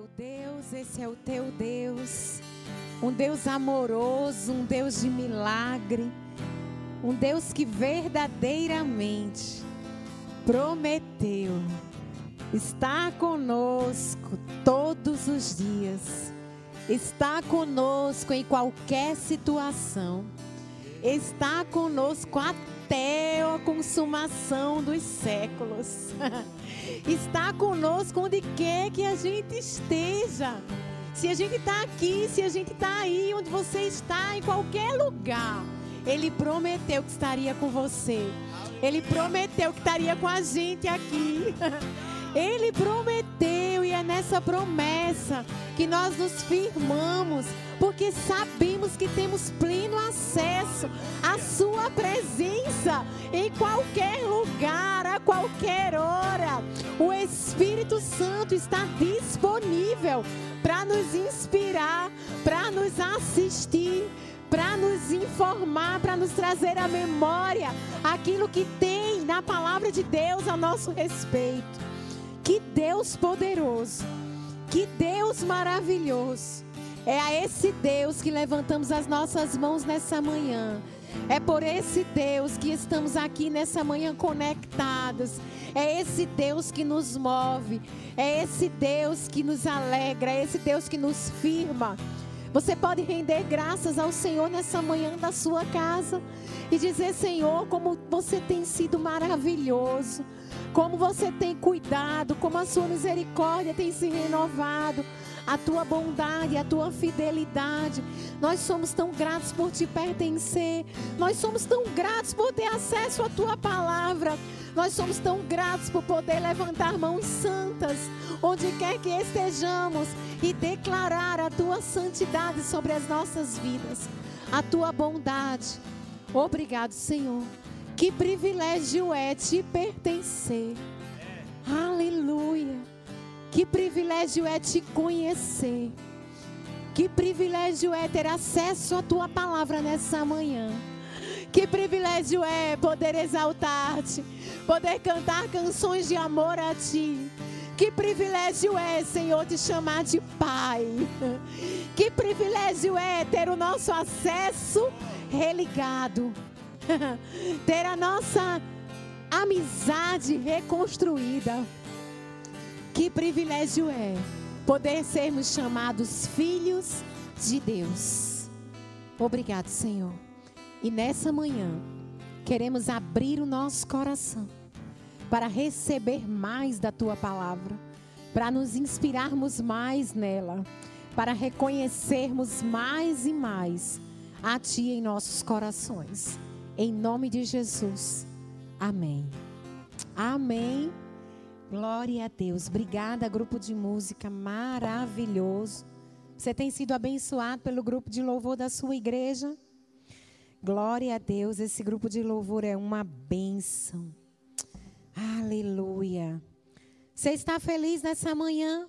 meu Deus, esse é o teu Deus. Um Deus amoroso, um Deus de milagre. Um Deus que verdadeiramente prometeu estar conosco todos os dias. Está conosco em qualquer situação. Está conosco até a consumação dos séculos. está conosco onde quer que a gente esteja. Se a gente está aqui, se a gente está aí, onde você está, em qualquer lugar, Ele prometeu que estaria com você. Ele prometeu que estaria com a gente aqui. Ele prometeu e é nessa promessa que nós nos firmamos, porque sabemos que temos pleno acesso à Sua presença em qualquer lugar, a qualquer hora. O Espírito Santo está disponível para nos inspirar, para nos assistir para nos informar, para nos trazer à memória aquilo que tem na palavra de Deus a nosso respeito. Que Deus poderoso, que Deus maravilhoso. É a esse Deus que levantamos as nossas mãos nessa manhã. É por esse Deus que estamos aqui nessa manhã conectados. É esse Deus que nos move. É esse Deus que nos alegra. É esse Deus que nos firma. Você pode render graças ao Senhor nessa manhã da sua casa e dizer: Senhor, como você tem sido maravilhoso, como você tem cuidado, como a sua misericórdia tem se renovado, a tua bondade, a tua fidelidade. Nós somos tão gratos por te pertencer, nós somos tão gratos por ter acesso à tua palavra. Nós somos tão gratos por poder levantar mãos santas, onde quer que estejamos, e declarar a tua santidade sobre as nossas vidas, a tua bondade. Obrigado, Senhor. Que privilégio é te pertencer. Aleluia. Que privilégio é te conhecer. Que privilégio é ter acesso à tua palavra nessa manhã. Que privilégio é poder exaltar-te, poder cantar canções de amor a ti. Que privilégio é, Senhor, te chamar de Pai. Que privilégio é ter o nosso acesso religado, ter a nossa amizade reconstruída. Que privilégio é poder sermos chamados filhos de Deus. Obrigado, Senhor. E nessa manhã, queremos abrir o nosso coração para receber mais da tua palavra, para nos inspirarmos mais nela, para reconhecermos mais e mais a ti em nossos corações. Em nome de Jesus. Amém. Amém. Glória a Deus. Obrigada, grupo de música maravilhoso. Você tem sido abençoado pelo grupo de louvor da sua igreja? Glória a Deus, esse grupo de louvor é uma bênção. Aleluia. Você está feliz nessa manhã?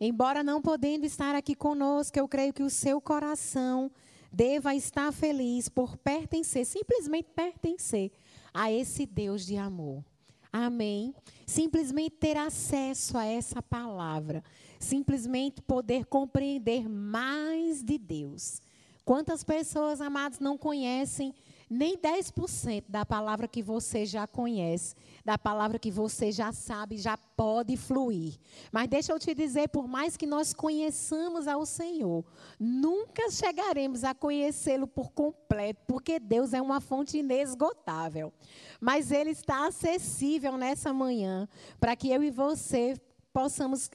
Embora não podendo estar aqui conosco, eu creio que o seu coração deva estar feliz por pertencer, simplesmente pertencer a esse Deus de amor. Amém. Simplesmente ter acesso a essa palavra, simplesmente poder compreender mais de Deus. Quantas pessoas, amados, não conhecem nem 10% da palavra que você já conhece, da palavra que você já sabe, já pode fluir. Mas deixa eu te dizer, por mais que nós conheçamos ao Senhor, nunca chegaremos a conhecê-lo por completo, porque Deus é uma fonte inesgotável. Mas Ele está acessível nessa manhã, para que eu e você possamos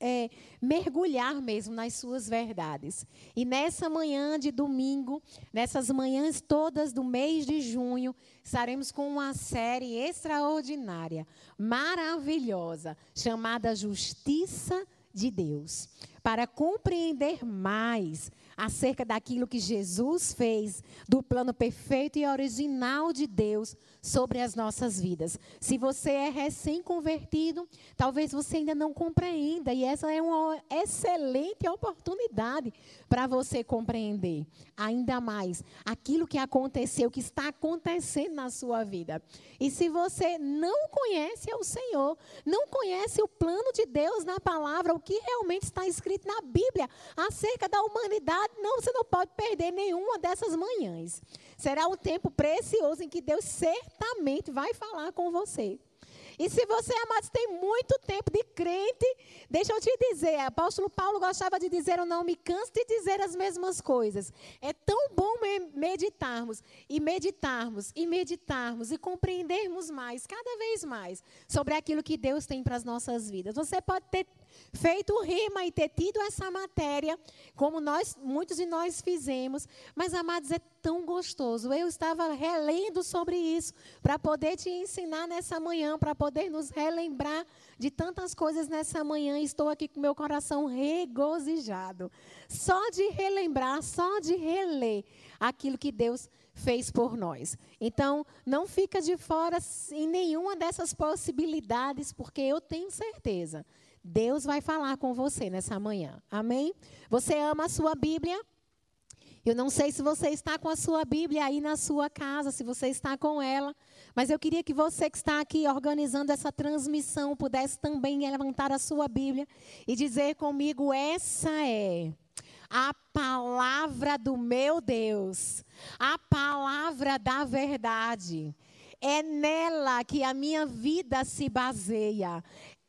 é, mergulhar mesmo nas suas verdades. E nessa manhã de domingo, nessas manhãs todas do mês de junho, estaremos com uma série extraordinária, maravilhosa, chamada Justiça de Deus. Para compreender mais acerca daquilo que Jesus fez, do plano perfeito e original de Deus sobre as nossas vidas. Se você é recém-convertido, talvez você ainda não compreenda, e essa é uma excelente oportunidade para você compreender ainda mais aquilo que aconteceu, que está acontecendo na sua vida. E se você não conhece o Senhor, não conhece o plano de Deus na palavra, o que realmente está escrito na Bíblia acerca da humanidade, não, você não pode perder nenhuma dessas manhãs. Será um tempo precioso em que Deus certamente vai falar com você. E se você, amados, tem muito tempo de crente, deixa eu te dizer, apóstolo Paulo gostava de dizer, eu não me canso de dizer as mesmas coisas. É tão bom meditarmos e meditarmos e meditarmos e compreendermos mais, cada vez mais, sobre aquilo que Deus tem para as nossas vidas. Você pode ter feito rima e ter tido essa matéria, como nós, muitos de nós fizemos, mas amados, é tão gostoso. Eu estava relendo sobre isso para poder te ensinar nessa manhã, para poder nos relembrar de tantas coisas nessa manhã. Estou aqui com meu coração regozijado, só de relembrar, só de reler aquilo que Deus fez por nós. Então, não fica de fora em nenhuma dessas possibilidades, porque eu tenho certeza Deus vai falar com você nessa manhã. Amém? Você ama a sua Bíblia? Eu não sei se você está com a sua Bíblia aí na sua casa, se você está com ela, mas eu queria que você que está aqui organizando essa transmissão pudesse também levantar a sua Bíblia e dizer comigo: essa é a palavra do meu Deus, a palavra da verdade. É nela que a minha vida se baseia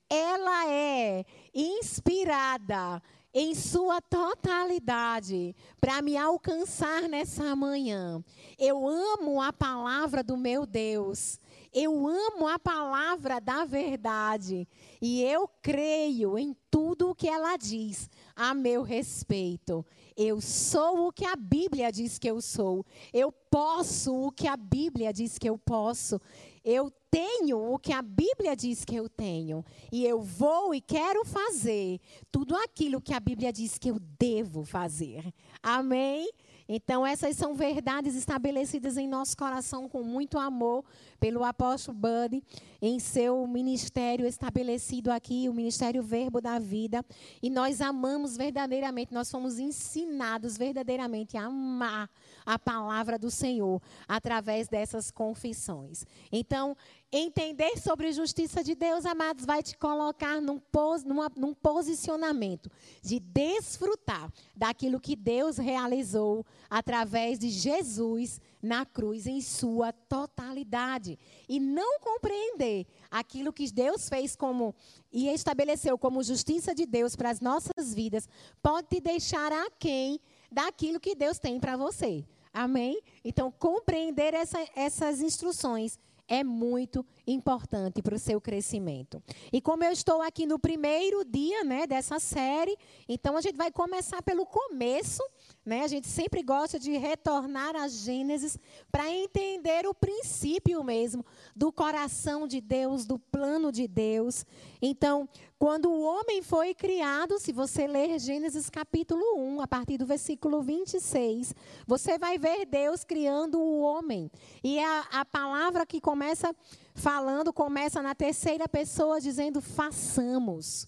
ela é inspirada em sua totalidade para me alcançar nessa manhã. Eu amo a palavra do meu Deus. Eu amo a palavra da verdade e eu creio em tudo o que ela diz a meu respeito. Eu sou o que a Bíblia diz que eu sou. Eu posso o que a Bíblia diz que eu posso. Eu tenho o que a Bíblia diz que eu tenho. E eu vou e quero fazer tudo aquilo que a Bíblia diz que eu devo fazer. Amém? Então, essas são verdades estabelecidas em nosso coração com muito amor pelo apóstolo Buddy, em seu ministério estabelecido aqui, o Ministério Verbo da Vida. E nós amamos verdadeiramente, nós fomos ensinados verdadeiramente a amar a palavra do Senhor através dessas confissões. Então, Entender sobre justiça de Deus, amados, vai te colocar num, pos, numa, num posicionamento de desfrutar daquilo que Deus realizou através de Jesus na cruz em sua totalidade. E não compreender aquilo que Deus fez como e estabeleceu como justiça de Deus para as nossas vidas, pode te deixar aquém daquilo que Deus tem para você. Amém? Então, compreender essa, essas instruções é muito importante para o seu crescimento. E como eu estou aqui no primeiro dia né, dessa série, então a gente vai começar pelo começo. Né? A gente sempre gosta de retornar a Gênesis para entender o princípio mesmo do coração de Deus, do plano de Deus. Então, quando o homem foi criado, se você ler Gênesis capítulo 1, a partir do versículo 26, você vai ver Deus criando o homem. E a, a palavra que começa falando, começa na terceira pessoa, dizendo: façamos.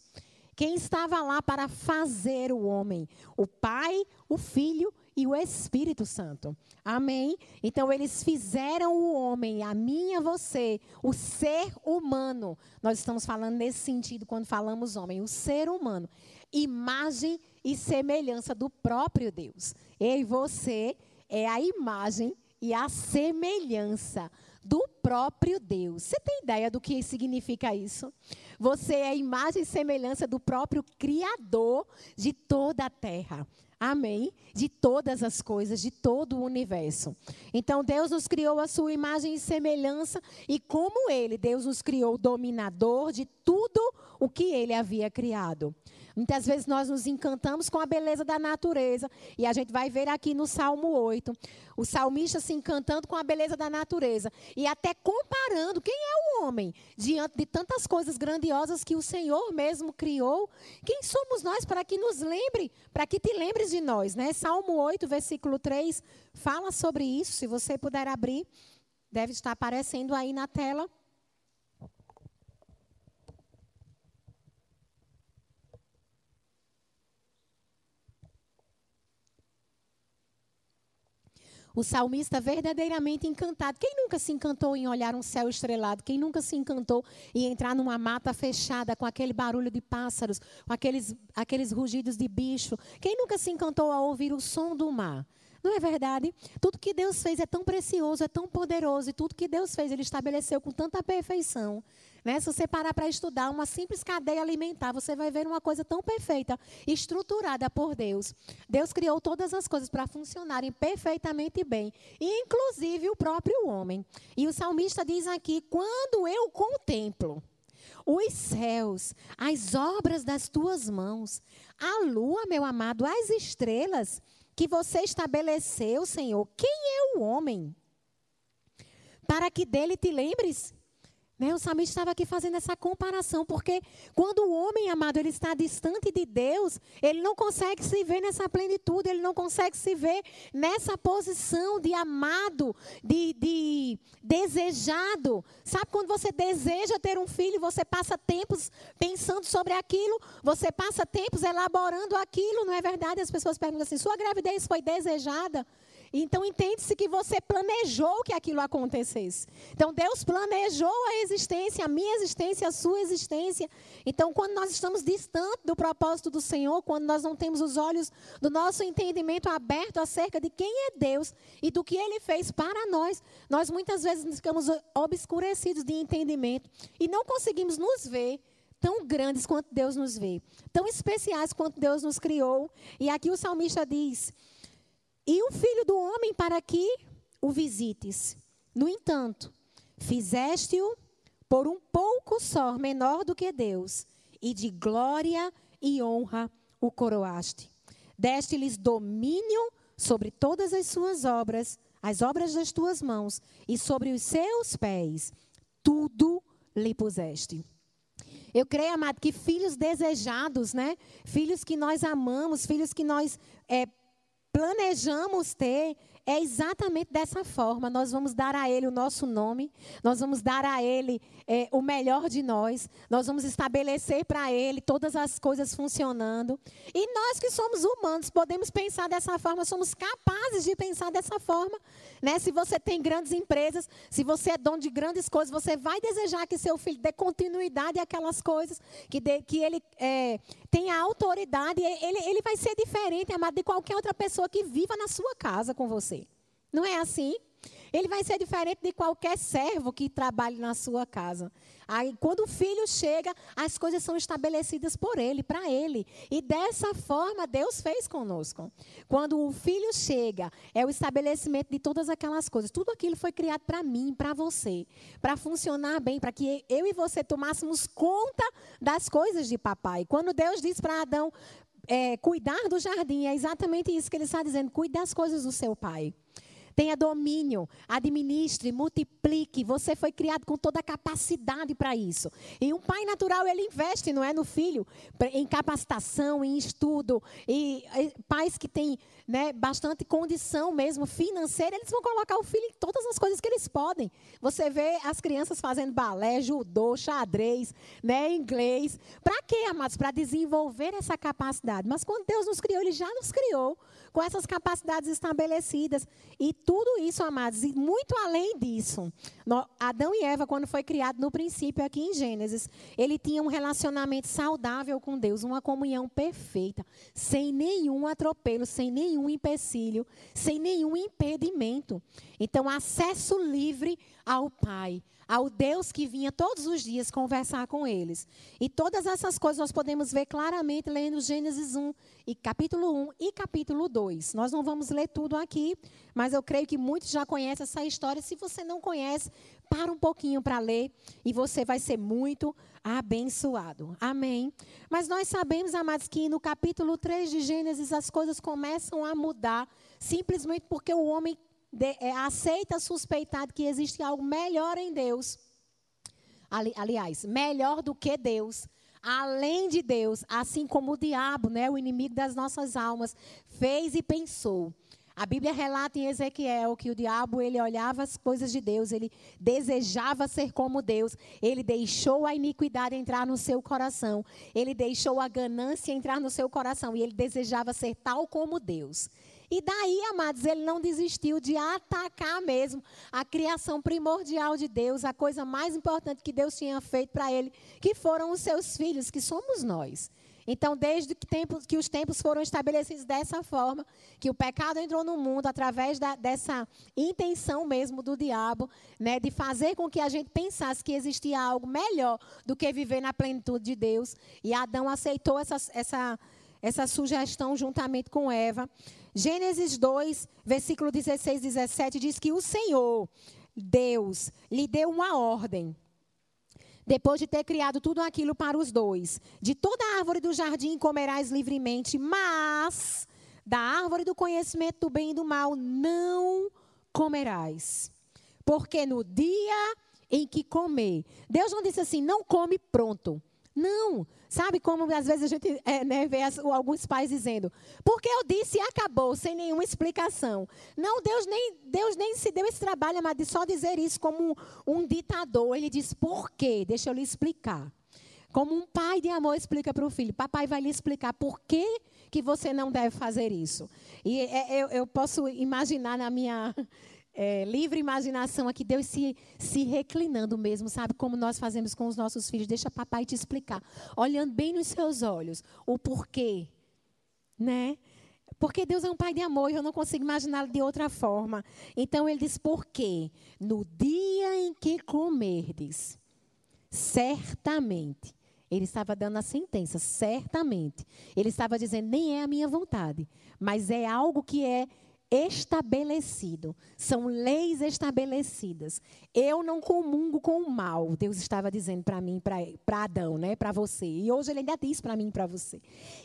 Quem estava lá para fazer o homem? O Pai, o Filho e o Espírito Santo. Amém? Então eles fizeram o homem, a mim e a você, o ser humano. Nós estamos falando nesse sentido quando falamos homem, o ser humano. Imagem e semelhança do próprio Deus. Eu e você é a imagem e a semelhança do próprio Deus. Você tem ideia do que significa isso? Você é imagem e semelhança do próprio Criador de toda a terra. Amém? De todas as coisas, de todo o universo. Então, Deus nos criou a sua imagem e semelhança, e como Ele, Deus nos criou dominador de tudo o que Ele havia criado. Muitas vezes nós nos encantamos com a beleza da natureza. E a gente vai ver aqui no Salmo 8, o salmista se encantando com a beleza da natureza. E até comparando quem é o homem diante de tantas coisas grandiosas que o Senhor mesmo criou. Quem somos nós para que nos lembre, para que te lembres de nós, né? Salmo 8, versículo 3, fala sobre isso. Se você puder abrir, deve estar aparecendo aí na tela. O salmista verdadeiramente encantado. Quem nunca se encantou em olhar um céu estrelado? Quem nunca se encantou em entrar numa mata fechada com aquele barulho de pássaros, com aqueles, aqueles rugidos de bicho? Quem nunca se encantou ao ouvir o som do mar? Não é verdade? Tudo que Deus fez é tão precioso, é tão poderoso, e tudo que Deus fez, Ele estabeleceu com tanta perfeição. Né? Se você parar para estudar uma simples cadeia alimentar, você vai ver uma coisa tão perfeita, estruturada por Deus. Deus criou todas as coisas para funcionarem perfeitamente bem, inclusive o próprio homem. E o salmista diz aqui: quando eu contemplo os céus, as obras das tuas mãos, a lua, meu amado, as estrelas que você estabeleceu, Senhor, quem é o homem? Para que dele te lembres? Né? O salmista estava aqui fazendo essa comparação, porque quando o homem amado ele está distante de Deus, ele não consegue se ver nessa plenitude, ele não consegue se ver nessa posição de amado, de, de desejado. Sabe quando você deseja ter um filho, você passa tempos pensando sobre aquilo, você passa tempos elaborando aquilo, não é verdade? As pessoas perguntam assim: sua gravidez foi desejada? Então entende-se que você planejou que aquilo acontecesse. Então Deus planejou a existência, a minha existência, a sua existência. Então quando nós estamos distantes do propósito do Senhor, quando nós não temos os olhos do nosso entendimento aberto acerca de quem é Deus e do que ele fez para nós, nós muitas vezes ficamos obscurecidos de entendimento e não conseguimos nos ver tão grandes quanto Deus nos vê, tão especiais quanto Deus nos criou. E aqui o salmista diz: e o filho do homem para que o visites. No entanto, fizeste-o por um pouco só, menor do que Deus, e de glória e honra o coroaste. Deste-lhes domínio sobre todas as suas obras, as obras das tuas mãos, e sobre os seus pés, tudo lhe puseste. Eu creio, amado, que filhos desejados, né? Filhos que nós amamos, filhos que nós é, planejamos ter é exatamente dessa forma. Nós vamos dar a Ele o nosso nome, nós vamos dar a Ele é, o melhor de nós, nós vamos estabelecer para Ele todas as coisas funcionando. E nós que somos humanos podemos pensar dessa forma, somos capazes de pensar dessa forma. Né? Se você tem grandes empresas, se você é dono de grandes coisas, você vai desejar que seu filho dê continuidade àquelas coisas, que, dê, que ele é, tenha autoridade. Ele, ele vai ser diferente, amado, de qualquer outra pessoa que viva na sua casa com você. Não é assim? Ele vai ser diferente de qualquer servo que trabalhe na sua casa. Aí, quando o filho chega, as coisas são estabelecidas por ele, para ele. E dessa forma, Deus fez conosco. Quando o filho chega, é o estabelecimento de todas aquelas coisas. Tudo aquilo foi criado para mim, para você, para funcionar bem, para que eu e você tomássemos conta das coisas de papai. Quando Deus diz para Adão, é, cuidar do jardim, é exatamente isso que ele está dizendo: cuide das coisas do seu pai. Tenha domínio, administre, multiplique. Você foi criado com toda a capacidade para isso. E um pai natural, ele investe, não é, no filho, em capacitação, em estudo. E, pais que têm né, bastante condição mesmo financeira, eles vão colocar o filho em todas as coisas que eles podem. Você vê as crianças fazendo balé, judô, xadrez, né, inglês. Para quê, amados? Para desenvolver essa capacidade. Mas quando Deus nos criou, Ele já nos criou com essas capacidades estabelecidas. E tudo isso, amados, e muito além disso. Adão e Eva, quando foi criado no princípio aqui em Gênesis, ele tinha um relacionamento saudável com Deus, uma comunhão perfeita, sem nenhum atropelo, sem nenhum empecilho, sem nenhum impedimento. Então, acesso livre ao Pai ao Deus que vinha todos os dias conversar com eles. E todas essas coisas nós podemos ver claramente lendo Gênesis 1, e capítulo 1 e capítulo 2. Nós não vamos ler tudo aqui, mas eu creio que muitos já conhecem essa história. Se você não conhece, para um pouquinho para ler e você vai ser muito abençoado. Amém. Mas nós sabemos, amados, que no capítulo 3 de Gênesis as coisas começam a mudar simplesmente porque o homem de, é, aceita suspeitar que existe algo melhor em Deus. Ali, aliás, melhor do que Deus. Além de Deus, assim como o diabo, né, o inimigo das nossas almas, fez e pensou. A Bíblia relata em Ezequiel que o diabo ele olhava as coisas de Deus, ele desejava ser como Deus, ele deixou a iniquidade entrar no seu coração, ele deixou a ganância entrar no seu coração e ele desejava ser tal como Deus. E daí, amados, ele não desistiu de atacar mesmo a criação primordial de Deus, a coisa mais importante que Deus tinha feito para ele, que foram os seus filhos, que somos nós. Então, desde que, que, os tempos foram estabelecidos dessa forma, que o pecado entrou no mundo através da, dessa intenção mesmo do diabo, né, de fazer com que a gente pensasse que existia algo melhor do que viver na plenitude de Deus. E Adão aceitou essa, essa, essa sugestão juntamente com Eva. Gênesis 2, versículo 16 e 17 diz que o Senhor, Deus, lhe deu uma ordem. Depois de ter criado tudo aquilo para os dois, de toda árvore do jardim comerás livremente, mas da árvore do conhecimento do bem e do mal não comerás. Porque no dia em que comer, Deus não disse assim, não come pronto. Não. Sabe como às vezes a gente é, né, vê as, alguns pais dizendo, porque eu disse e acabou, sem nenhuma explicação. Não, Deus nem, Deus nem se deu esse trabalho, mas de só dizer isso como um, ditador. Ele diz, por quê? Deixa eu lhe explicar. Como um pai de amor explica para o filho, papai vai lhe explicar por que, que você não deve fazer isso. E é, eu, eu posso imaginar na minha é, livre imaginação aqui, Deus se, se reclinando mesmo, sabe? Como nós fazemos com os nossos filhos. Deixa papai te explicar. Olhando bem nos seus olhos o porquê, né? Porque Deus é um pai de amor e eu não consigo imaginá-lo de outra forma. Então ele diz: porque no dia em que comerdes, certamente. Ele estava dando a sentença, certamente. Ele estava dizendo: nem é a minha vontade, mas é algo que é estabelecido, são leis estabelecidas. Eu não comungo com o mal, Deus estava dizendo para mim, para Adão, né, para você. E hoje ele ainda diz para mim e para você.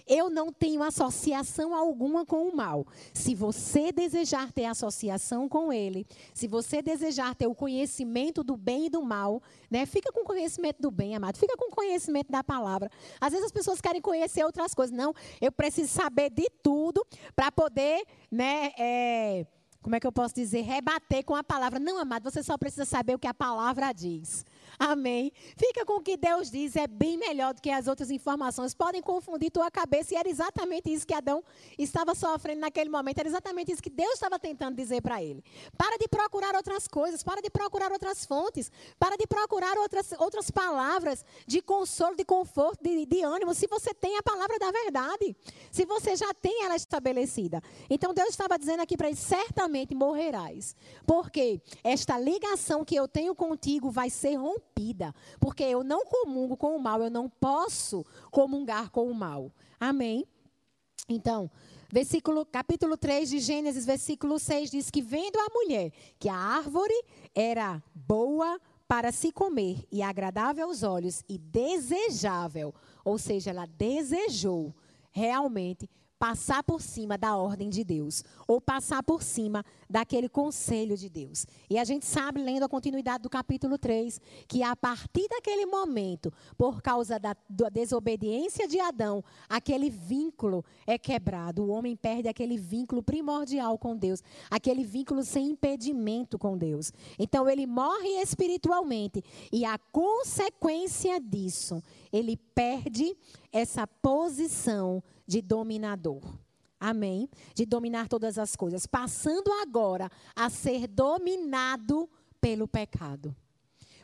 Eu não tenho associação alguma com o mal. Se você desejar ter associação com ele, se você desejar ter o conhecimento do bem e do mal, né, fica com conhecimento do bem, amado. Fica com conhecimento da palavra. Às vezes as pessoas querem conhecer outras coisas. Não, eu preciso saber de tudo para poder, né, é, como é que eu posso dizer, rebater com a palavra. Não, amado, você só precisa saber o que a palavra diz. Amém. Fica com o que Deus diz, é bem melhor do que as outras informações. Podem confundir tua cabeça e era exatamente isso que Adão estava sofrendo naquele momento. Era exatamente isso que Deus estava tentando dizer para ele. Para de procurar outras coisas, para de procurar outras fontes, para de procurar outras, outras palavras de consolo, de conforto, de, de ânimo, se você tem a palavra da verdade. Se você já tem ela estabelecida. Então Deus estava dizendo aqui para ele: certamente morrerás. Porque esta ligação que eu tenho contigo vai ser rompida rompida, porque eu não comungo com o mal, eu não posso comungar com o mal. Amém? Então, versículo, capítulo 3 de Gênesis, versículo 6 diz que vendo a mulher que a árvore era boa para se comer e agradável aos olhos e desejável, ou seja, ela desejou realmente passar por cima da ordem de Deus, ou passar por cima daquele conselho de Deus. E a gente sabe, lendo a continuidade do capítulo 3, que a partir daquele momento, por causa da, da desobediência de Adão, aquele vínculo é quebrado. O homem perde aquele vínculo primordial com Deus, aquele vínculo sem impedimento com Deus. Então ele morre espiritualmente, e a consequência disso, ele perde essa posição de dominador. Amém? De dominar todas as coisas. Passando agora a ser dominado pelo pecado.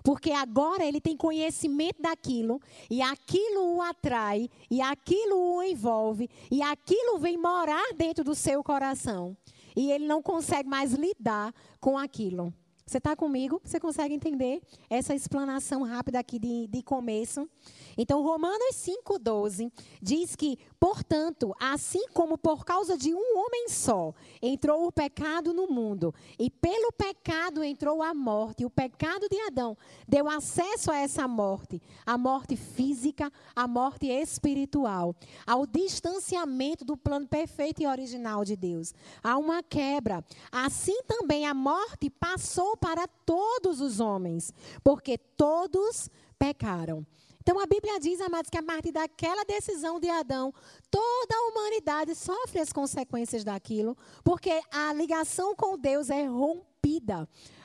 Porque agora ele tem conhecimento daquilo, e aquilo o atrai, e aquilo o envolve, e aquilo vem morar dentro do seu coração. E ele não consegue mais lidar com aquilo. Você está comigo? Você consegue entender essa explanação rápida aqui de, de começo? Então, Romanos 5,12 diz que, portanto, assim como por causa de um homem só entrou o pecado no mundo, e pelo pecado entrou a morte, o pecado de Adão deu acesso a essa morte, a morte física, a morte espiritual, ao distanciamento do plano perfeito e original de Deus. Há uma quebra. Assim também a morte passou para todos os homens, porque todos pecaram. Então a Bíblia diz, amados, que a partir daquela decisão de Adão, toda a humanidade sofre as consequências daquilo, porque a ligação com Deus é rompida.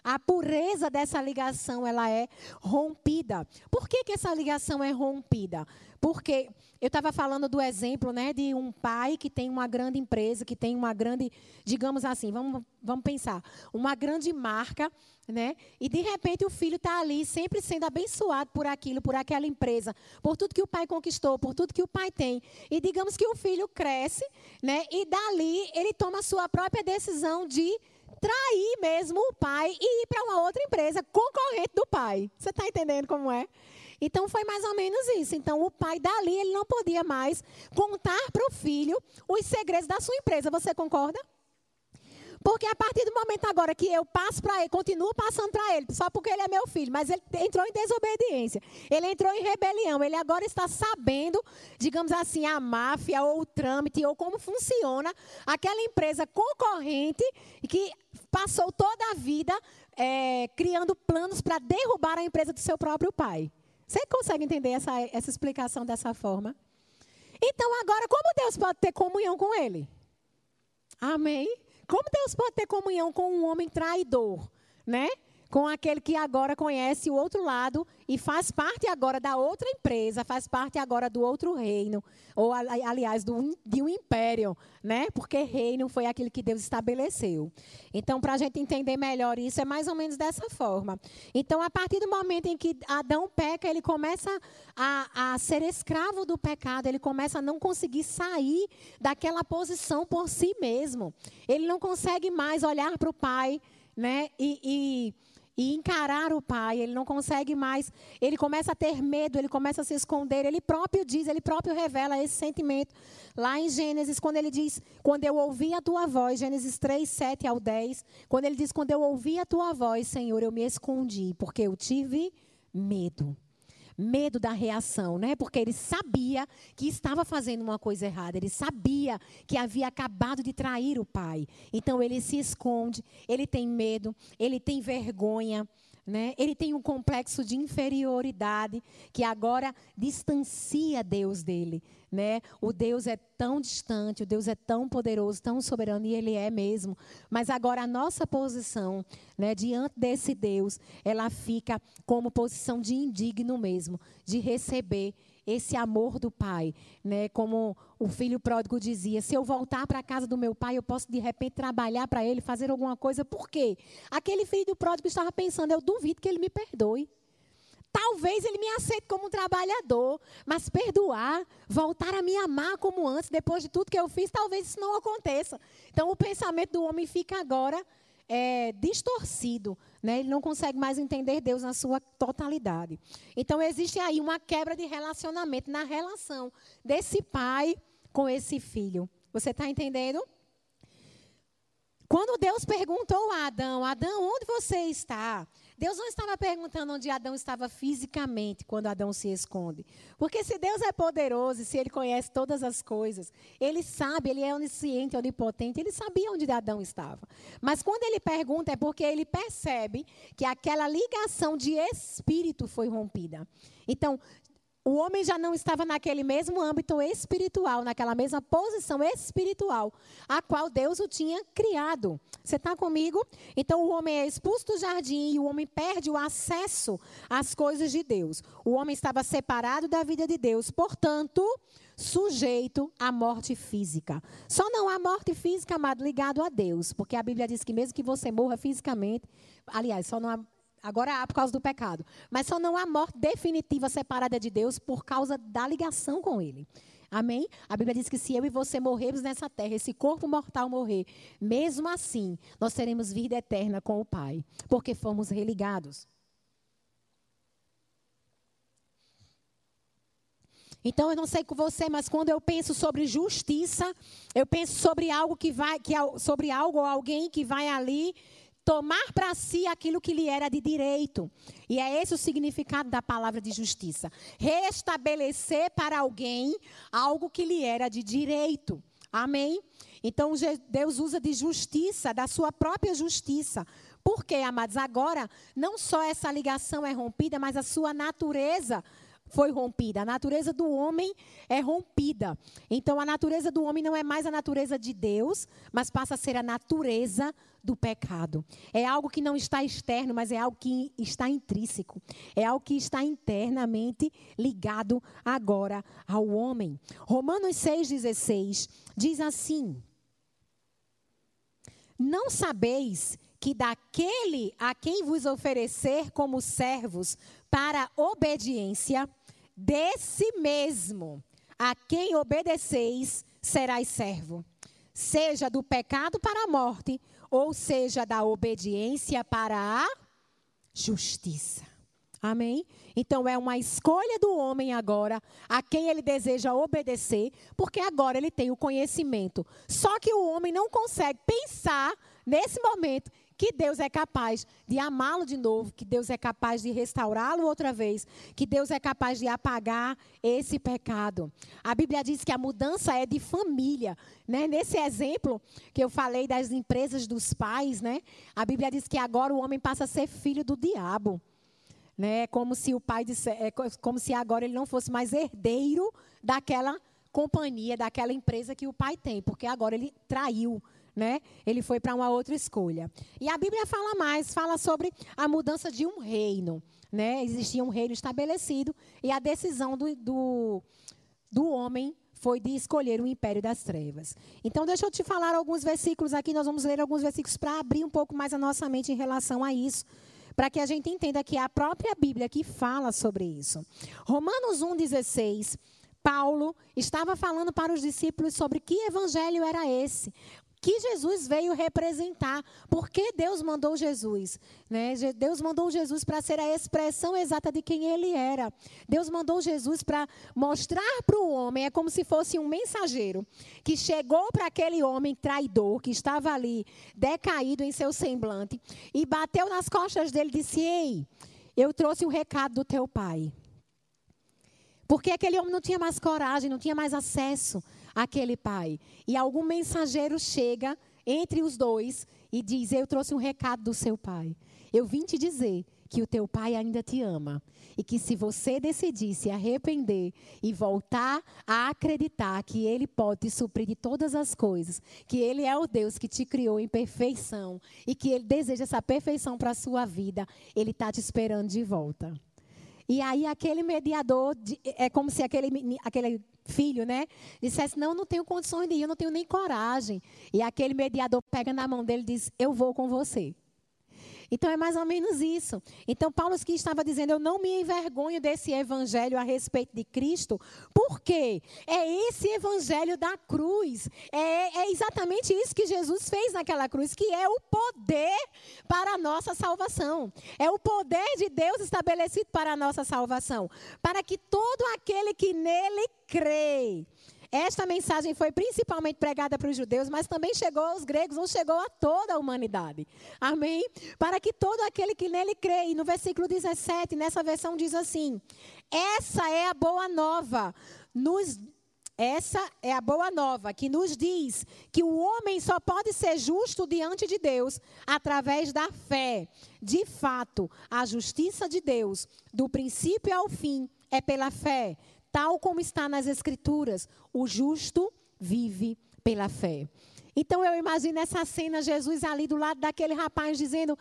A pureza dessa ligação, ela é rompida. Por que, que essa ligação é rompida? Porque eu estava falando do exemplo né, de um pai que tem uma grande empresa, que tem uma grande, digamos assim, vamos, vamos pensar, uma grande marca, né? E de repente o filho está ali, sempre sendo abençoado por aquilo, por aquela empresa, por tudo que o pai conquistou, por tudo que o pai tem. E digamos que o filho cresce, né? E dali ele toma a sua própria decisão de trair mesmo o pai e ir para uma outra empresa concorrente do pai. Você está entendendo como é? Então foi mais ou menos isso. Então o pai dali ele não podia mais contar para o filho os segredos da sua empresa. Você concorda? Porque a partir do momento agora que eu passo para ele, continuo passando para ele, só porque ele é meu filho, mas ele entrou em desobediência, ele entrou em rebelião, ele agora está sabendo, digamos assim, a máfia ou o trâmite ou como funciona aquela empresa concorrente que passou toda a vida é, criando planos para derrubar a empresa do seu próprio pai. Você consegue entender essa, essa explicação dessa forma? Então, agora, como Deus pode ter comunhão com ele? Amém? Como Deus pode ter comunhão com um homem traidor, né? Com aquele que agora conhece o outro lado e faz parte agora da outra empresa, faz parte agora do outro reino, ou aliás, do, de um império, né? Porque reino foi aquilo que Deus estabeleceu. Então, para a gente entender melhor isso, é mais ou menos dessa forma. Então, a partir do momento em que Adão peca, ele começa a, a ser escravo do pecado, ele começa a não conseguir sair daquela posição por si mesmo. Ele não consegue mais olhar para o pai, né? e, e e encarar o pai, ele não consegue mais, ele começa a ter medo, ele começa a se esconder, ele próprio diz, ele próprio revela esse sentimento. Lá em Gênesis, quando ele diz, quando eu ouvi a tua voz, Gênesis 3, 7 ao 10, quando ele diz, quando eu ouvi a tua voz, Senhor, eu me escondi, porque eu tive medo medo da reação, né? Porque ele sabia que estava fazendo uma coisa errada, ele sabia que havia acabado de trair o pai. Então ele se esconde, ele tem medo, ele tem vergonha. Né? Ele tem um complexo de inferioridade que agora distancia Deus dele. Né? O Deus é tão distante, o Deus é tão poderoso, tão soberano, e Ele é mesmo. Mas agora a nossa posição né, diante desse Deus, ela fica como posição de indigno mesmo, de receber esse amor do pai, né? Como o filho pródigo dizia, se eu voltar para a casa do meu pai, eu posso de repente trabalhar para ele, fazer alguma coisa. Por quê? Aquele filho pródigo estava pensando, eu duvido que ele me perdoe. Talvez ele me aceite como um trabalhador, mas perdoar, voltar a me amar como antes, depois de tudo que eu fiz, talvez isso não aconteça. Então o pensamento do homem fica agora é, distorcido, né? ele não consegue mais entender Deus na sua totalidade. Então, existe aí uma quebra de relacionamento na relação desse pai com esse filho. Você está entendendo? Quando Deus perguntou a Adão: Adão, onde você está? Deus não estava perguntando onde Adão estava fisicamente quando Adão se esconde. Porque se Deus é poderoso e se ele conhece todas as coisas, ele sabe, ele é onisciente, onipotente, ele sabia onde Adão estava. Mas quando ele pergunta é porque ele percebe que aquela ligação de espírito foi rompida. Então, o homem já não estava naquele mesmo âmbito espiritual, naquela mesma posição espiritual, a qual Deus o tinha criado. Você está comigo? Então o homem é expulso do jardim e o homem perde o acesso às coisas de Deus. O homem estava separado da vida de Deus, portanto, sujeito à morte física. Só não há morte física, amado, ligado a Deus, porque a Bíblia diz que mesmo que você morra fisicamente, aliás, só não há Agora há por causa do pecado. Mas só não há morte definitiva separada de Deus por causa da ligação com Ele. Amém? A Bíblia diz que se eu e você morrermos nessa terra, esse corpo mortal morrer, mesmo assim, nós teremos vida eterna com o Pai, porque fomos religados. Então eu não sei com você, mas quando eu penso sobre justiça, eu penso sobre algo que vai, que, sobre algo ou alguém que vai ali tomar para si aquilo que lhe era de direito. E é esse o significado da palavra de justiça. Restabelecer para alguém algo que lhe era de direito. Amém? Então Deus usa de justiça, da sua própria justiça. Porque, amados, agora não só essa ligação é rompida, mas a sua natureza foi rompida. A natureza do homem é rompida. Então, a natureza do homem não é mais a natureza de Deus, mas passa a ser a natureza do pecado. É algo que não está externo, mas é algo que está intrínseco. É algo que está internamente ligado agora ao homem. Romanos 6,16 diz assim: Não sabeis que daquele a quem vos oferecer como servos para obediência, desse mesmo a quem obedeceis, serás servo, seja do pecado para a morte, ou seja da obediência para a justiça. Amém? Então é uma escolha do homem agora a quem ele deseja obedecer, porque agora ele tem o conhecimento. Só que o homem não consegue pensar nesse momento que Deus é capaz de amá-lo de novo, que Deus é capaz de restaurá-lo outra vez, que Deus é capaz de apagar esse pecado. A Bíblia diz que a mudança é de família. Né? Nesse exemplo que eu falei das empresas dos pais, né? a Bíblia diz que agora o homem passa a ser filho do diabo. Né? É como se o pai disse, é como se agora ele não fosse mais herdeiro daquela companhia, daquela empresa que o pai tem, porque agora ele traiu né? Ele foi para uma outra escolha. E a Bíblia fala mais, fala sobre a mudança de um reino, né? Existia um reino estabelecido e a decisão do, do, do homem foi de escolher o império das trevas. Então, deixa eu te falar alguns versículos aqui. Nós vamos ler alguns versículos para abrir um pouco mais a nossa mente em relação a isso, para que a gente entenda que é a própria Bíblia que fala sobre isso. Romanos 1,16. Paulo estava falando para os discípulos sobre que evangelho era esse que Jesus veio representar. Por que Deus mandou Jesus? Né? Deus mandou Jesus para ser a expressão exata de quem ele era. Deus mandou Jesus para mostrar para o homem, é como se fosse um mensageiro que chegou para aquele homem traidor que estava ali, decaído em seu semblante, e bateu nas costas dele e disse: Ei, eu trouxe um recado do teu pai. Porque aquele homem não tinha mais coragem, não tinha mais acesso aquele pai. E algum mensageiro chega entre os dois e diz: Eu trouxe um recado do seu pai. Eu vim te dizer que o teu pai ainda te ama. E que se você decidir se arrepender e voltar a acreditar que Ele pode te suprir de todas as coisas, que Ele é o Deus que te criou em perfeição e que Ele deseja essa perfeição para a sua vida, Ele está te esperando de volta. E aí aquele mediador, é como se aquele, aquele filho, né, dissesse, não, não tenho condições de ir, eu não tenho nem coragem. E aquele mediador pega na mão dele e diz, eu vou com você. Então é mais ou menos isso. Então Paulo aqui estava dizendo: eu não me envergonho desse evangelho a respeito de Cristo, porque é esse evangelho da cruz. É, é exatamente isso que Jesus fez naquela cruz, que é o poder para a nossa salvação. É o poder de Deus estabelecido para a nossa salvação, para que todo aquele que nele crê esta mensagem foi principalmente pregada para os judeus, mas também chegou aos gregos, ou chegou a toda a humanidade. Amém? Para que todo aquele que nele crê. E no versículo 17, nessa versão diz assim: Essa é a boa nova. Nos essa é a boa nova que nos diz que o homem só pode ser justo diante de Deus através da fé. De fato, a justiça de Deus, do princípio ao fim, é pela fé tal como está nas Escrituras: o justo vive pela fé. Então eu imagino essa cena, Jesus ali do lado daquele rapaz dizendo: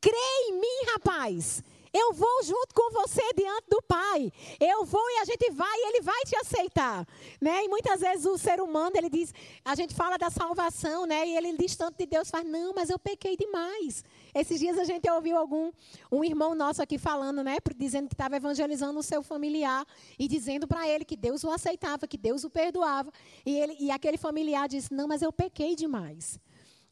crê em mim, rapaz. Eu vou junto com você diante do Pai. Eu vou e a gente vai e Ele vai te aceitar. Né? E muitas vezes o ser humano, ele diz, a gente fala da salvação, né? E ele distante de Deus faz, não, mas eu pequei demais. Esses dias a gente ouviu algum, um irmão nosso aqui falando, né? Dizendo que estava evangelizando o seu familiar e dizendo para ele que Deus o aceitava, que Deus o perdoava. E, ele, e aquele familiar disse, não, mas eu pequei demais.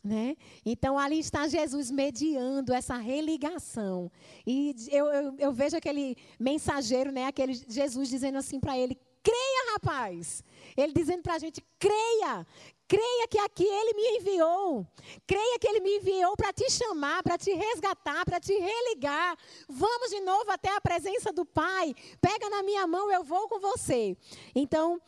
Né? Então ali está Jesus mediando essa religação. E eu, eu, eu vejo aquele mensageiro, né? aquele Jesus dizendo assim para ele: creia, rapaz. Ele dizendo para a gente: creia, creia que aqui ele me enviou. Creia que ele me enviou para te chamar, para te resgatar, para te religar. Vamos de novo até a presença do Pai. Pega na minha mão, eu vou com você. Então,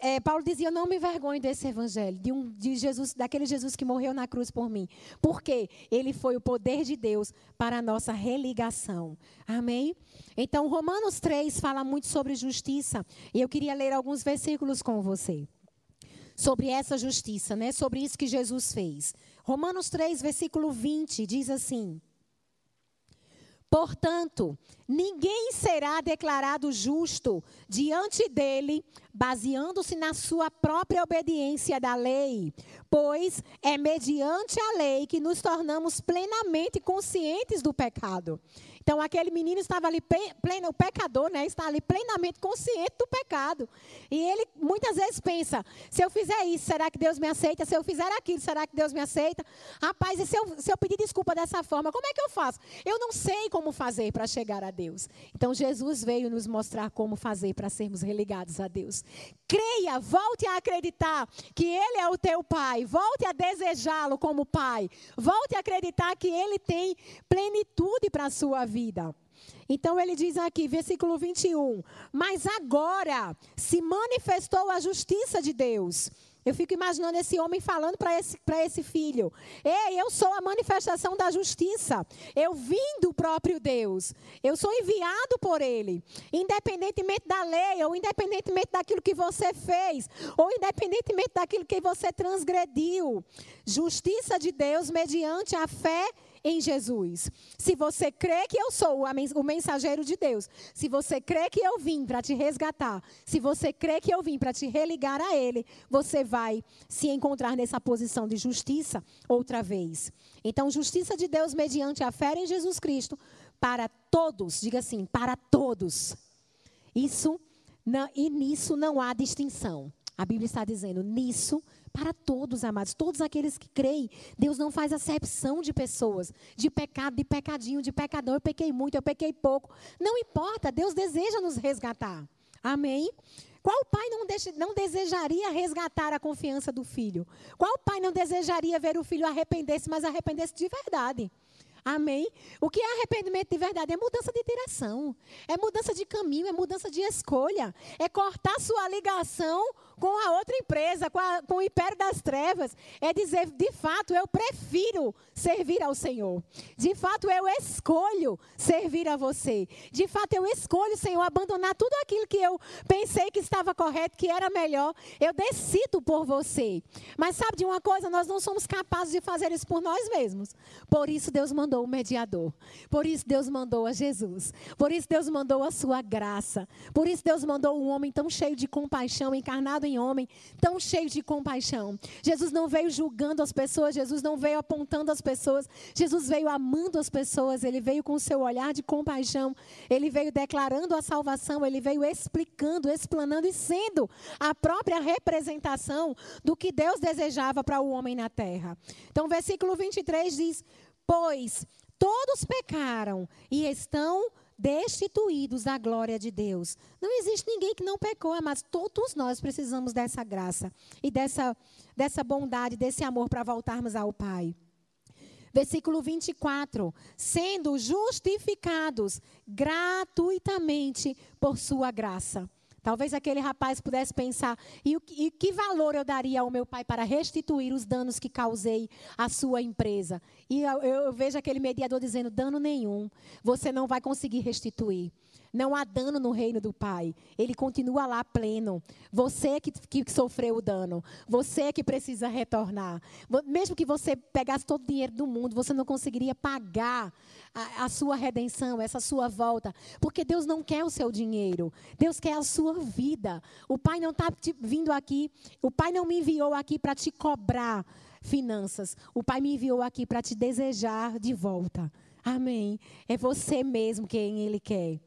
é, Paulo dizia: Eu não me envergonho desse evangelho, de, um, de Jesus, daquele Jesus que morreu na cruz por mim. Porque ele foi o poder de Deus para a nossa religação. Amém? Então, Romanos 3 fala muito sobre justiça. E eu queria ler alguns versículos com você. Sobre essa justiça, né? Sobre isso que Jesus fez. Romanos 3, versículo 20, diz assim. Portanto, ninguém será declarado justo diante dele, baseando-se na sua própria obediência da lei, pois é mediante a lei que nos tornamos plenamente conscientes do pecado. Então, aquele menino estava ali, pleno, o pecador, né? Está ali plenamente consciente do pecado. E ele muitas vezes pensa: se eu fizer isso, será que Deus me aceita? Se eu fizer aquilo, será que Deus me aceita? Rapaz, e se eu, se eu pedir desculpa dessa forma, como é que eu faço? Eu não sei como fazer para chegar a Deus. Então, Jesus veio nos mostrar como fazer para sermos religados a Deus. Creia, volte a acreditar que Ele é o teu Pai. Volte a desejá-lo como Pai. Volte a acreditar que Ele tem plenitude para a sua vida vida. Então ele diz aqui, versículo 21, mas agora se manifestou a justiça de Deus. Eu fico imaginando esse homem falando para esse, esse filho: Ei, eu sou a manifestação da justiça. Eu vim do próprio Deus. Eu sou enviado por Ele. Independentemente da lei, ou independentemente daquilo que você fez, ou independentemente daquilo que você transgrediu. Justiça de Deus mediante a fé em Jesus. Se você crê que eu sou o mensageiro de Deus, se você crê que eu vim para te resgatar, se você crê que eu vim para te religar a Ele, você vai se encontrar nessa posição de justiça outra vez. Então, justiça de Deus mediante a fé em Jesus Cristo para todos, diga assim, para todos. Isso e nisso não há distinção. A Bíblia está dizendo, nisso para todos, amados, todos aqueles que creem. Deus não faz acepção de pessoas, de pecado, de pecadinho, de pecador. Eu pequei muito, eu pequei pouco. Não importa, Deus deseja nos resgatar. Amém? Qual pai não, deixe, não, desejaria resgatar a confiança do filho? Qual pai não desejaria ver o filho arrepender-se, mas arrepender-se de verdade? Amém? O que é arrependimento de verdade? É mudança de direção, é mudança de caminho, é mudança de escolha, é cortar sua ligação com a outra empresa, com, a, com o império das trevas. É dizer, de fato, eu prefiro servir ao Senhor. De fato, eu escolho servir a você. De fato, eu escolho, Senhor, abandonar tudo aquilo que eu pensei que estava correto, que era melhor. Eu decido por você. Mas sabe de uma coisa? Nós não somos capazes de fazer isso por nós mesmos. Por isso, Deus mandou o mediador. Por isso, Deus mandou a Jesus. Por isso, Deus mandou a sua graça. Por isso, Deus mandou um homem tão cheio de compaixão, encarnado em homem, tão cheio de compaixão. Jesus não veio julgando as pessoas, Jesus não veio apontando as pessoas, Jesus veio amando as pessoas, ele veio com o seu olhar de compaixão, ele veio declarando a salvação, ele veio explicando, explanando e sendo a própria representação do que Deus desejava para o homem na terra. Então, versículo 23 diz: Pois todos pecaram e estão destituídos da glória de Deus. Não existe ninguém que não pecou, mas todos nós precisamos dessa graça e dessa, dessa bondade, desse amor para voltarmos ao Pai. Versículo 24: sendo justificados gratuitamente por Sua graça. Talvez aquele rapaz pudesse pensar: e, o, e que valor eu daria ao meu pai para restituir os danos que causei à sua empresa? E eu, eu vejo aquele mediador dizendo: dano nenhum, você não vai conseguir restituir. Não há dano no reino do Pai. Ele continua lá pleno. Você que, que sofreu o dano. Você que precisa retornar. Mesmo que você pegasse todo o dinheiro do mundo, você não conseguiria pagar a, a sua redenção, essa sua volta. Porque Deus não quer o seu dinheiro. Deus quer a sua vida. O Pai não está vindo aqui. O Pai não me enviou aqui para te cobrar finanças. O Pai me enviou aqui para te desejar de volta. Amém. É você mesmo quem Ele quer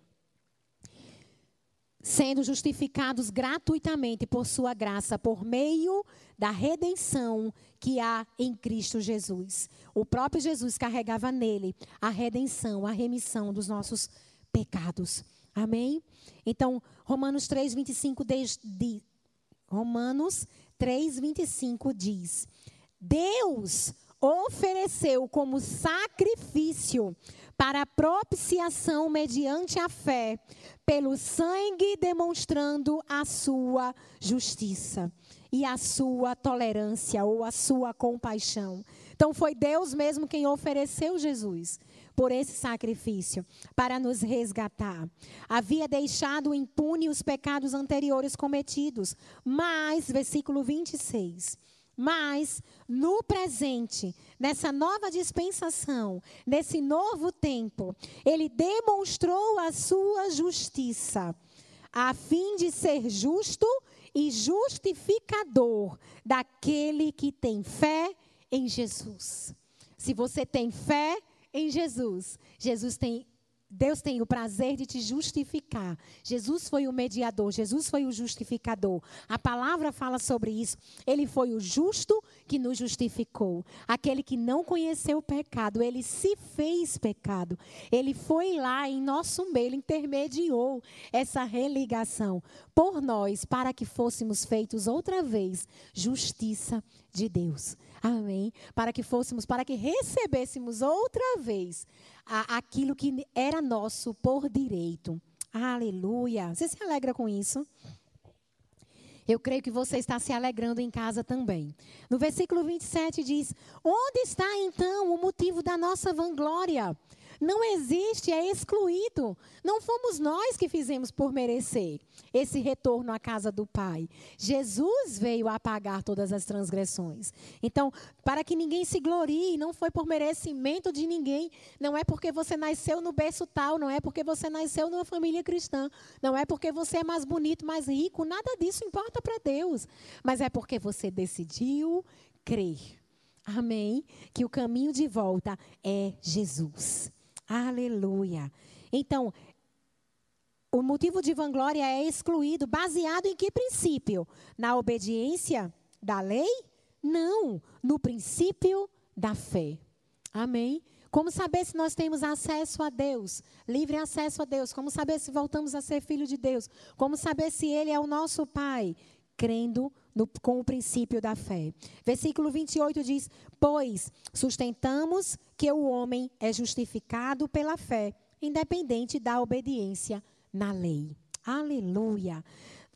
sendo justificados gratuitamente por sua graça, por meio da redenção que há em Cristo Jesus. O próprio Jesus carregava nele a redenção, a remissão dos nossos pecados. Amém? Então, Romanos 3, 25 diz, Romanos 3, 25 diz: Deus ofereceu como sacrifício para propiciação mediante a fé, pelo sangue demonstrando a sua justiça e a sua tolerância ou a sua compaixão. Então foi Deus mesmo quem ofereceu Jesus por esse sacrifício para nos resgatar. Havia deixado impune os pecados anteriores cometidos, mas versículo 26 mas no presente, nessa nova dispensação, nesse novo tempo, ele demonstrou a sua justiça, a fim de ser justo e justificador daquele que tem fé em Jesus. Se você tem fé em Jesus, Jesus tem Deus tem o prazer de te justificar. Jesus foi o mediador, Jesus foi o justificador. A palavra fala sobre isso. Ele foi o justo que nos justificou. Aquele que não conheceu o pecado, ele se fez pecado. Ele foi lá em nosso meio, intermediou essa religação por nós, para que fôssemos feitos outra vez justiça de Deus. Amém? Para que fôssemos, para que recebêssemos outra vez a, aquilo que era nosso por direito. Aleluia. Você se alegra com isso? Eu creio que você está se alegrando em casa também. No versículo 27 diz: Onde está então o motivo da nossa vanglória? Não existe, é excluído. Não fomos nós que fizemos por merecer esse retorno à casa do Pai. Jesus veio apagar todas as transgressões. Então, para que ninguém se glorie, não foi por merecimento de ninguém, não é porque você nasceu no berço tal, não é porque você nasceu numa família cristã, não é porque você é mais bonito, mais rico, nada disso importa para Deus, mas é porque você decidiu crer. Amém? Que o caminho de volta é Jesus. Aleluia. Então, o motivo de vanglória é excluído baseado em que princípio? Na obediência da lei? Não, no princípio da fé. Amém? Como saber se nós temos acesso a Deus, livre acesso a Deus? Como saber se voltamos a ser filho de Deus? Como saber se Ele é o nosso Pai? Crendo no, com o princípio da fé. Versículo 28 diz: Pois sustentamos que o homem é justificado pela fé, independente da obediência na lei. Aleluia.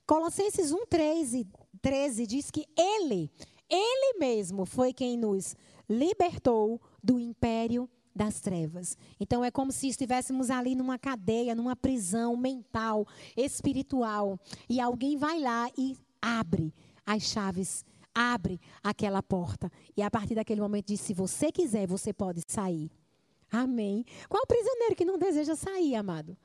Colossenses 1, 13, 13 diz que Ele, Ele mesmo foi quem nos libertou do império das trevas. Então é como se estivéssemos ali numa cadeia, numa prisão mental, espiritual, e alguém vai lá e abre as chaves abre aquela porta. E a partir daquele momento diz: se você quiser, você pode sair. Amém. Qual prisioneiro que não deseja sair, amado?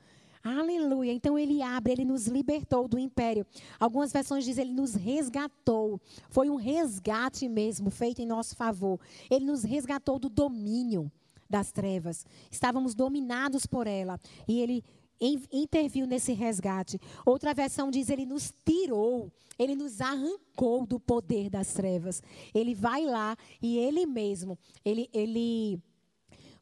Aleluia. Então ele abre, ele nos libertou do império. Algumas versões dizem ele nos resgatou. Foi um resgate mesmo, feito em nosso favor. Ele nos resgatou do domínio das trevas. Estávamos dominados por ela. E ele interviu nesse resgate. Outra versão diz: ele nos tirou, ele nos arrancou do poder das trevas. Ele vai lá e ele mesmo, ele, ele.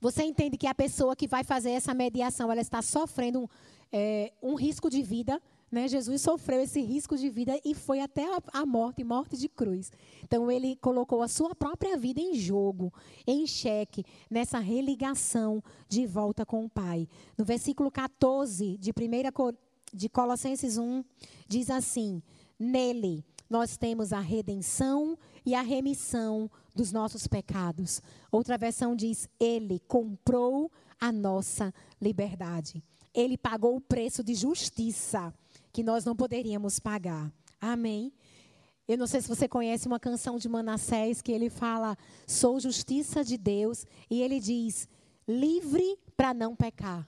Você entende que a pessoa que vai fazer essa mediação, ela está sofrendo é, um risco de vida né? Jesus sofreu esse risco de vida e foi até a, morte, morte de cruz. Então ele colocou a sua própria vida em jogo, em xeque, nessa religação de volta com o Pai. No versículo 14 de 1 de Colossenses 1, diz assim: Nele nós temos a redenção e a remissão dos nossos pecados. Outra versão diz: Ele comprou a nossa liberdade. Ele pagou o preço de justiça que nós não poderíamos pagar. Amém? Eu não sei se você conhece uma canção de Manassés que ele fala: Sou justiça de Deus. E ele diz: Livre para não pecar.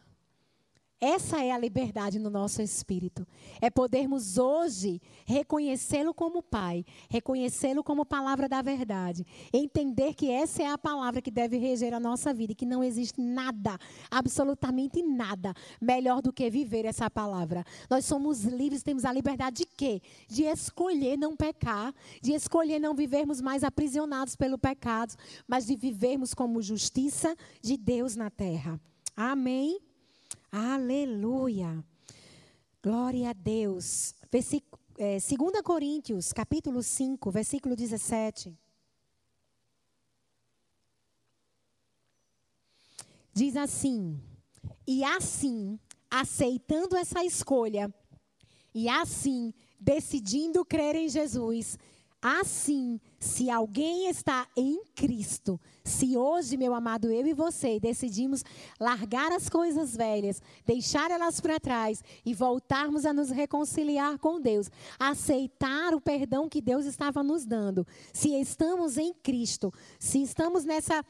Essa é a liberdade no nosso espírito. É podermos hoje reconhecê-lo como Pai, reconhecê-lo como palavra da verdade, entender que essa é a palavra que deve reger a nossa vida e que não existe nada, absolutamente nada, melhor do que viver essa palavra. Nós somos livres, temos a liberdade de quê? De escolher não pecar, de escolher não vivermos mais aprisionados pelo pecado, mas de vivermos como justiça de Deus na terra. Amém. Aleluia. Glória a Deus. Versículo, é, 2 Coríntios, capítulo 5, versículo 17. Diz assim: E assim, aceitando essa escolha, e assim, decidindo crer em Jesus, Assim, se alguém está em Cristo, se hoje, meu amado, eu e você decidimos largar as coisas velhas, deixar elas para trás e voltarmos a nos reconciliar com Deus, aceitar o perdão que Deus estava nos dando, se estamos em Cristo, se estamos nessa,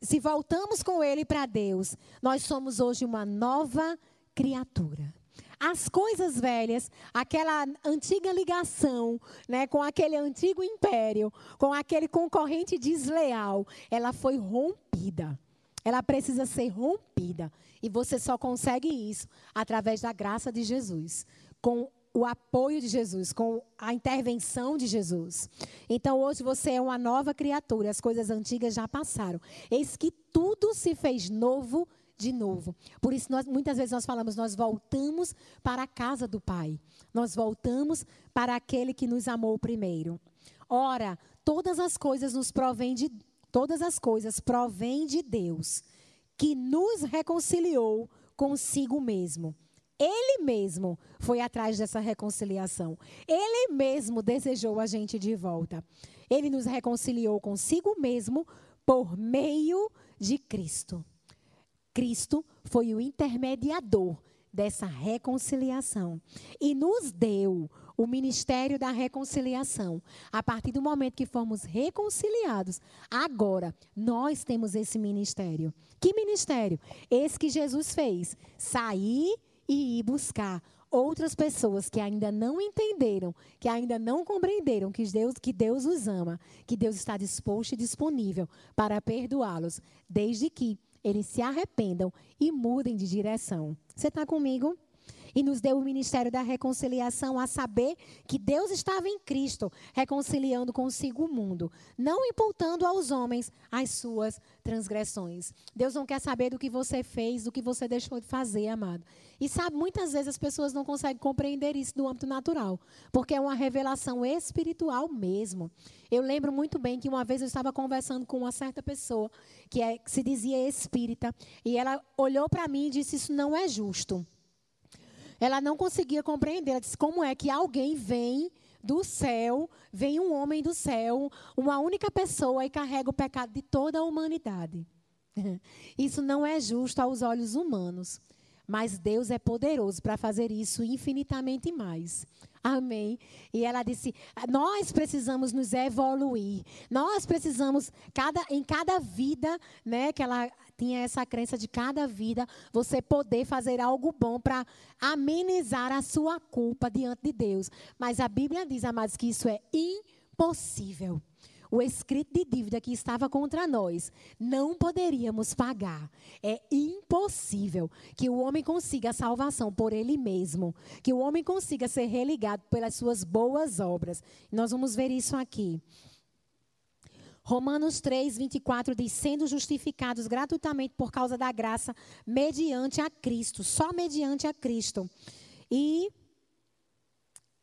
se voltamos com Ele para Deus, nós somos hoje uma nova criatura as coisas velhas, aquela antiga ligação, né, com aquele antigo império, com aquele concorrente desleal, ela foi rompida. Ela precisa ser rompida. E você só consegue isso através da graça de Jesus, com o apoio de Jesus, com a intervenção de Jesus. Então hoje você é uma nova criatura, as coisas antigas já passaram. Eis que tudo se fez novo de novo. Por isso, nós, muitas vezes nós falamos, nós voltamos para a casa do Pai. Nós voltamos para aquele que nos amou primeiro. Ora, todas as coisas nos provêm de todas as coisas provêm de Deus, que nos reconciliou consigo mesmo. Ele mesmo foi atrás dessa reconciliação. Ele mesmo desejou a gente de volta. Ele nos reconciliou consigo mesmo por meio de Cristo. Cristo foi o intermediador dessa reconciliação e nos deu o ministério da reconciliação. A partir do momento que fomos reconciliados, agora nós temos esse ministério. Que ministério? Esse que Jesus fez: sair e ir buscar outras pessoas que ainda não entenderam, que ainda não compreenderam que Deus, que Deus os ama, que Deus está disposto e disponível para perdoá-los, desde que eles se arrependam e mudem de direção. Você está comigo? E nos deu o ministério da reconciliação a saber que Deus estava em Cristo, reconciliando consigo o mundo, não imputando aos homens as suas transgressões. Deus não quer saber do que você fez, do que você deixou de fazer, amado. E sabe, muitas vezes as pessoas não conseguem compreender isso no âmbito natural, porque é uma revelação espiritual mesmo. Eu lembro muito bem que uma vez eu estava conversando com uma certa pessoa que, é, que se dizia espírita, e ela olhou para mim e disse: Isso não é justo. Ela não conseguia compreender. Ela disse: Como é que alguém vem do céu, vem um homem do céu, uma única pessoa e carrega o pecado de toda a humanidade? Isso não é justo aos olhos humanos. Mas Deus é poderoso para fazer isso infinitamente mais. Amém. E ela disse: nós precisamos nos evoluir. Nós precisamos, cada, em cada vida, né, que ela tinha essa crença de cada vida, você poder fazer algo bom para amenizar a sua culpa diante de Deus. Mas a Bíblia diz, amados, que isso é impossível o escrito de dívida que estava contra nós, não poderíamos pagar. É impossível que o homem consiga a salvação por ele mesmo, que o homem consiga ser religado pelas suas boas obras. Nós vamos ver isso aqui. Romanos 3, 24 diz: sendo justificados gratuitamente por causa da graça, mediante a Cristo, só mediante a Cristo. E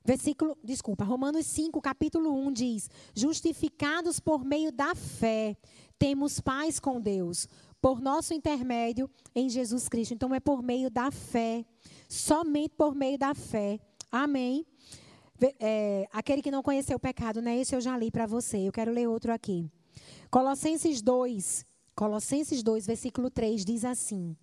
Versículo, desculpa, Romanos 5, capítulo 1 diz: Justificados por meio da fé, temos paz com Deus, por nosso intermédio em Jesus Cristo. Então é por meio da fé, somente por meio da fé. Amém. É, aquele que não conheceu o pecado, né? Esse eu já li para você. Eu quero ler outro aqui. Colossenses 2, Colossenses 2, versículo 3 diz assim: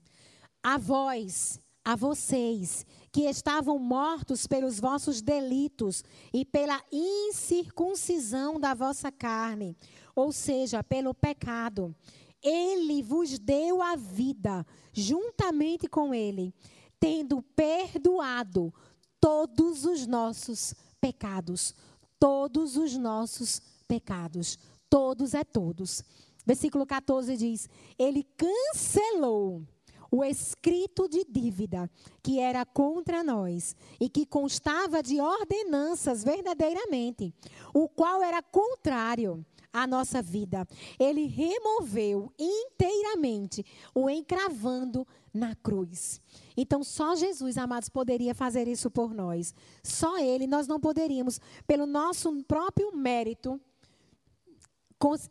A vós, a vocês que estavam mortos pelos vossos delitos e pela incircuncisão da vossa carne, ou seja, pelo pecado. Ele vos deu a vida juntamente com ele, tendo perdoado todos os nossos pecados, todos os nossos pecados, todos é todos. Versículo 14 diz: Ele cancelou o escrito de dívida que era contra nós e que constava de ordenanças verdadeiramente, o qual era contrário à nossa vida. Ele removeu inteiramente, o encravando na cruz. Então, só Jesus, amados, poderia fazer isso por nós. Só Ele, nós não poderíamos, pelo nosso próprio mérito,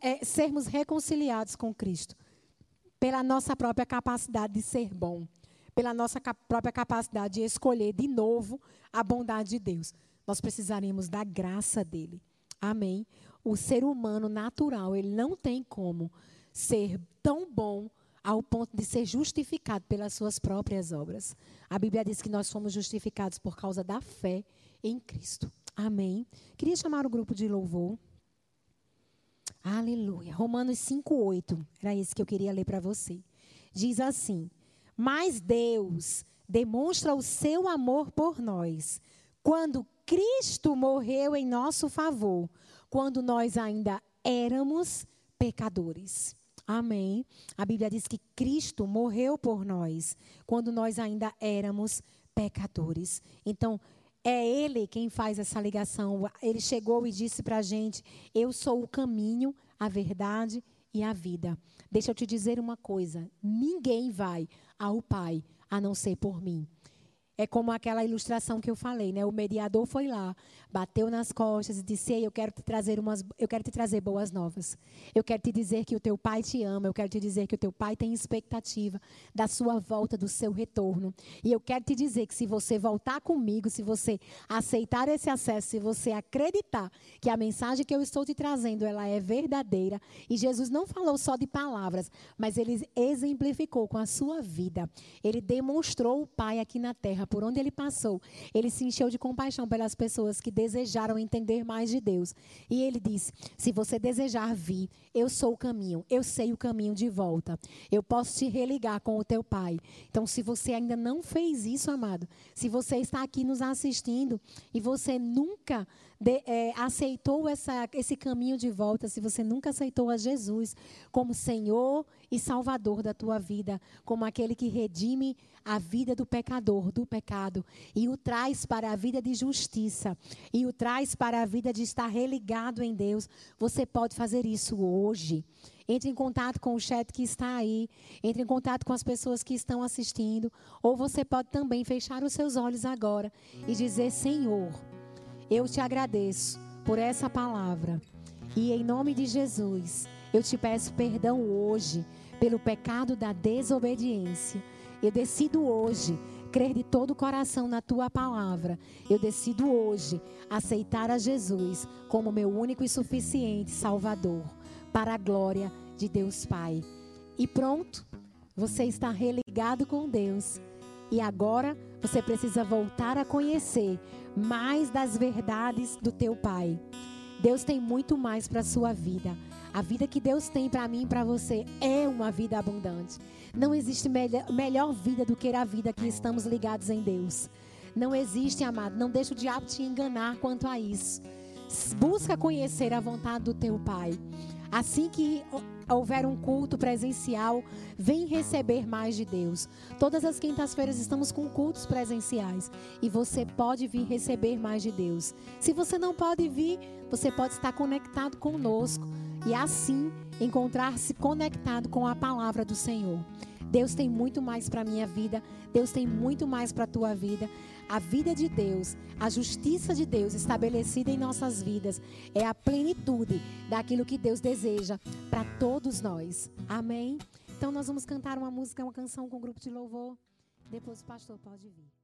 é, sermos reconciliados com Cristo pela nossa própria capacidade de ser bom, pela nossa própria capacidade de escolher de novo a bondade de Deus. Nós precisaríamos da graça dele. Amém. O ser humano natural, ele não tem como ser tão bom ao ponto de ser justificado pelas suas próprias obras. A Bíblia diz que nós somos justificados por causa da fé em Cristo. Amém. Queria chamar o grupo de louvor. Aleluia. Romanos 5:8. Era isso que eu queria ler para você. Diz assim: "Mas Deus demonstra o seu amor por nós quando Cristo morreu em nosso favor, quando nós ainda éramos pecadores." Amém. A Bíblia diz que Cristo morreu por nós quando nós ainda éramos pecadores. Então, é Ele quem faz essa ligação. Ele chegou e disse para a gente: Eu sou o caminho, a verdade e a vida. Deixa eu te dizer uma coisa: ninguém vai ao Pai a não ser por mim. É como aquela ilustração que eu falei, né? O mediador foi lá, bateu nas costas e disse: Ei, eu quero te trazer umas, eu quero te trazer boas novas. Eu quero te dizer que o teu pai te ama, eu quero te dizer que o teu pai tem expectativa da sua volta, do seu retorno. E eu quero te dizer que se você voltar comigo, se você aceitar esse acesso, se você acreditar que a mensagem que eu estou te trazendo, ela é verdadeira, e Jesus não falou só de palavras, mas ele exemplificou com a sua vida. Ele demonstrou o pai aqui na terra por onde ele passou, ele se encheu de compaixão pelas pessoas que desejaram entender mais de Deus. E ele disse: Se você desejar vir, eu sou o caminho, eu sei o caminho de volta. Eu posso te religar com o teu pai. Então, se você ainda não fez isso, amado, se você está aqui nos assistindo e você nunca de, é, aceitou essa, esse caminho de volta, se você nunca aceitou a Jesus como Senhor e Salvador da tua vida, como aquele que redime a vida do pecador, do pecado, e o traz para a vida de justiça, e o traz para a vida de estar religado em Deus, você pode fazer isso hoje. Entre em contato com o chat que está aí, entre em contato com as pessoas que estão assistindo, ou você pode também fechar os seus olhos agora e dizer: Senhor, eu te agradeço por essa palavra. E em nome de Jesus, eu te peço perdão hoje pelo pecado da desobediência. Eu decido hoje crer de todo o coração na tua palavra. Eu decido hoje aceitar a Jesus como meu único e suficiente Salvador, para a glória de Deus Pai. E pronto, você está religado com Deus. E agora você precisa voltar a conhecer mais das verdades do teu Pai. Deus tem muito mais para a sua vida. A vida que Deus tem para mim e para você é uma vida abundante. Não existe melhor, melhor vida do que a vida que estamos ligados em Deus. Não existe, amado. Não deixe o diabo te enganar quanto a isso. Busca conhecer a vontade do teu Pai. Assim que houver um culto presencial, vem receber mais de Deus. Todas as quintas-feiras estamos com cultos presenciais e você pode vir receber mais de Deus. Se você não pode vir, você pode estar conectado conosco e assim encontrar-se conectado com a palavra do Senhor. Deus tem muito mais para a minha vida, Deus tem muito mais para a tua vida. A vida de Deus, a justiça de Deus estabelecida em nossas vidas é a plenitude daquilo que Deus deseja para todos nós. Amém? Então nós vamos cantar uma música, uma canção com um grupo de louvor. Depois o pastor pode vir.